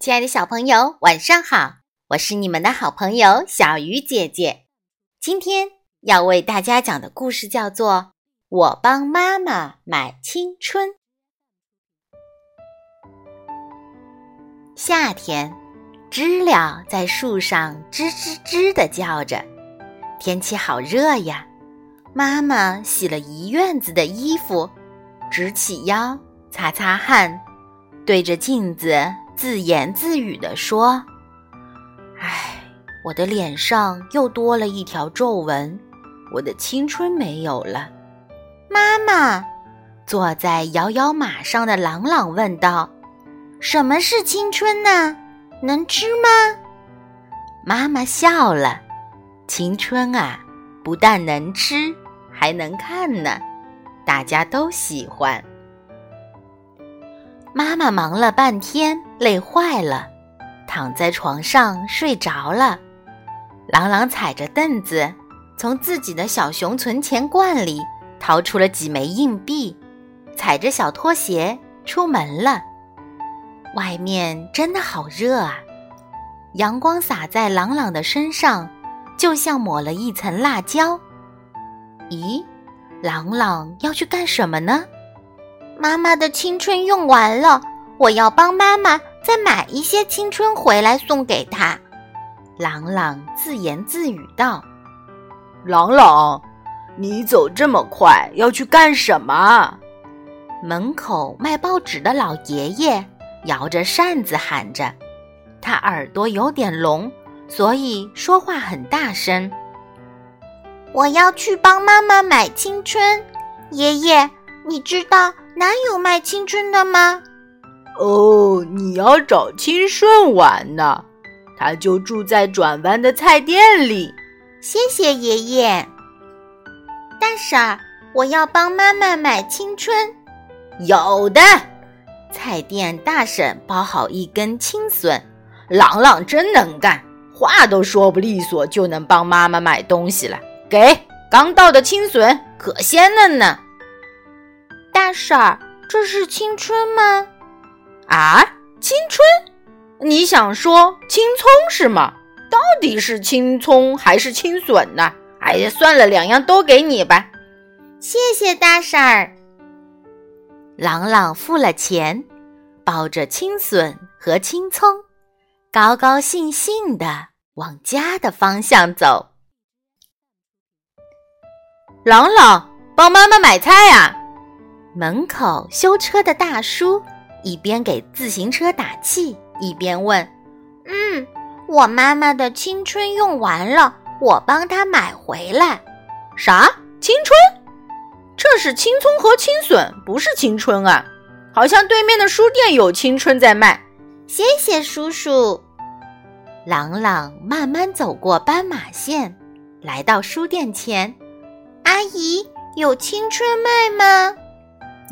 亲爱的小朋友，晚上好！我是你们的好朋友小鱼姐姐。今天要为大家讲的故事叫做《我帮妈妈买青春》。夏天，知了在树上吱吱吱的叫着。天气好热呀！妈妈洗了一院子的衣服，直起腰，擦擦汗。对着镜子自言自语地说：“唉，我的脸上又多了一条皱纹，我的青春没有了。”妈妈坐在摇摇马上的朗朗问道：“什么是青春呢？能吃吗？”妈妈笑了：“青春啊，不但能吃，还能看呢，大家都喜欢。”妈妈忙了半天，累坏了，躺在床上睡着了。朗朗踩着凳子，从自己的小熊存钱罐里掏出了几枚硬币，踩着小拖鞋出门了。外面真的好热啊！阳光洒在朗朗的身上，就像抹了一层辣椒。咦，朗朗要去干什么呢？妈妈的青春用完了，我要帮妈妈再买一些青春回来送给她。朗朗自言自语道：“朗朗，你走这么快要去干什么？”门口卖报纸的老爷爷摇着扇子喊着，他耳朵有点聋，所以说话很大声。我要去帮妈妈买青春，爷爷，你知道？哪有卖青春的吗？哦，你要找青顺玩呢，他就住在转弯的菜店里。谢谢爷爷。大婶儿，我要帮妈妈买青春。有的，菜店大婶包好一根青笋。朗朗真能干，话都说不利索就能帮妈妈买东西了。给，刚到的青笋可鲜嫩呢。大婶儿，这是青春吗？啊，青春？你想说青葱是吗？到底是青葱还是青笋呢？哎呀，算了，两样都给你吧。谢谢大婶儿。朗朗付了钱，抱着青笋和青葱，高高兴兴的往家的方向走。朗朗，帮妈妈买菜呀！门口修车的大叔一边给自行车打气，一边问：“嗯，我妈妈的青春用完了，我帮她买回来。啥青春？这是青葱和青笋，不是青春啊！好像对面的书店有青春在卖。谢谢叔叔。”朗朗慢慢走过斑马线，来到书店前：“阿姨，有青春卖吗？”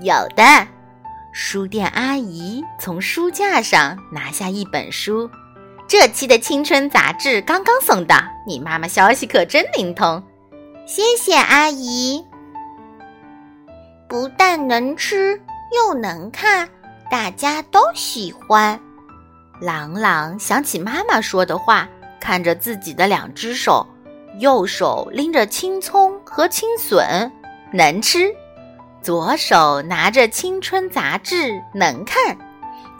有的，书店阿姨从书架上拿下一本书，这期的青春杂志刚刚送到，你妈妈消息可真灵通，谢谢阿姨。不但能吃又能看，大家都喜欢。朗朗想起妈妈说的话，看着自己的两只手，右手拎着青葱和青笋，能吃。左手拿着青春杂志，能看。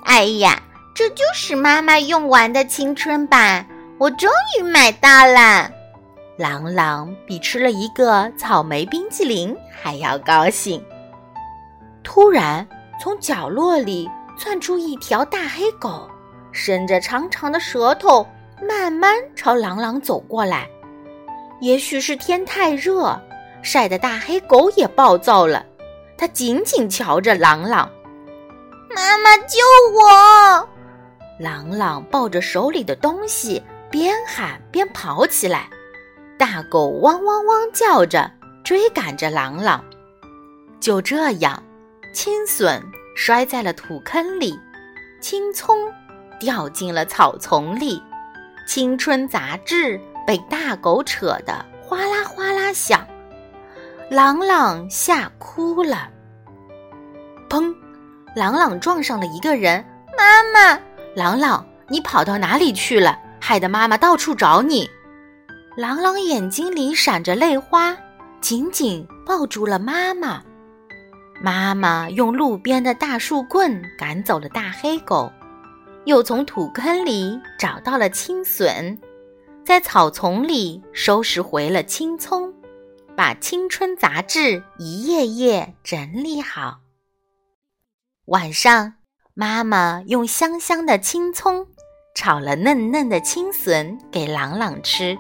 哎呀，这就是妈妈用完的青春版，我终于买到了！朗朗比吃了一个草莓冰淇淋还要高兴。突然，从角落里窜出一条大黑狗，伸着长长的舌头，慢慢朝朗朗走过来。也许是天太热，晒得大黑狗也暴躁了。他紧紧瞧着朗朗，妈妈救我！朗朗抱着手里的东西，边喊边跑起来。大狗汪汪汪叫着，追赶着朗朗。就这样，青笋摔在了土坑里，青葱掉进了草丛里，青春杂志被大狗扯得哗啦哗。朗朗吓哭了。砰！朗朗撞上了一个人。妈妈，朗朗，你跑到哪里去了？害得妈妈到处找你。”朗朗眼睛里闪着泪花，紧紧抱住了妈妈。妈妈用路边的大树棍赶走了大黑狗，又从土坑里找到了青笋，在草丛里收拾回了青葱，把青春杂志一页页整理好。晚上，妈妈用香香的青葱炒了嫩嫩的青笋给朗朗吃，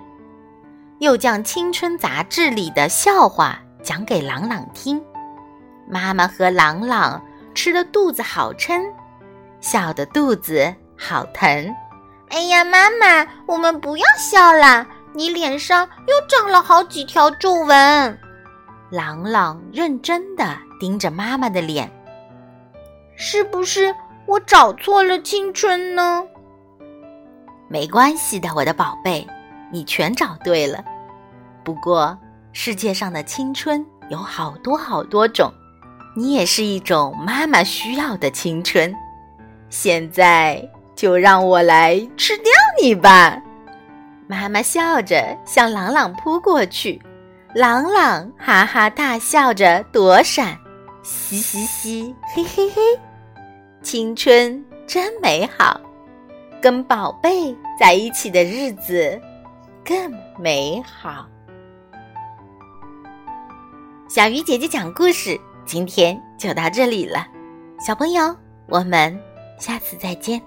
又将青春杂志里的笑话讲给朗朗听。妈妈和朗朗吃的肚子好撑，笑的肚子好疼。哎呀，妈妈，我们不要笑了，你脸上又长了好几条皱纹。朗朗认真的盯着妈妈的脸，是不是我找错了青春呢？没关系的，我的宝贝，你全找对了。不过世界上的青春有好多好多种。你也是一种妈妈需要的青春，现在就让我来吃掉你吧！妈妈笑着向朗朗扑过去，朗朗哈哈大笑着躲闪，嘻嘻嘻，嘿嘿嘿，青春真美好，跟宝贝在一起的日子更美好。小鱼姐姐讲故事。今天就到这里了，小朋友，我们下次再见。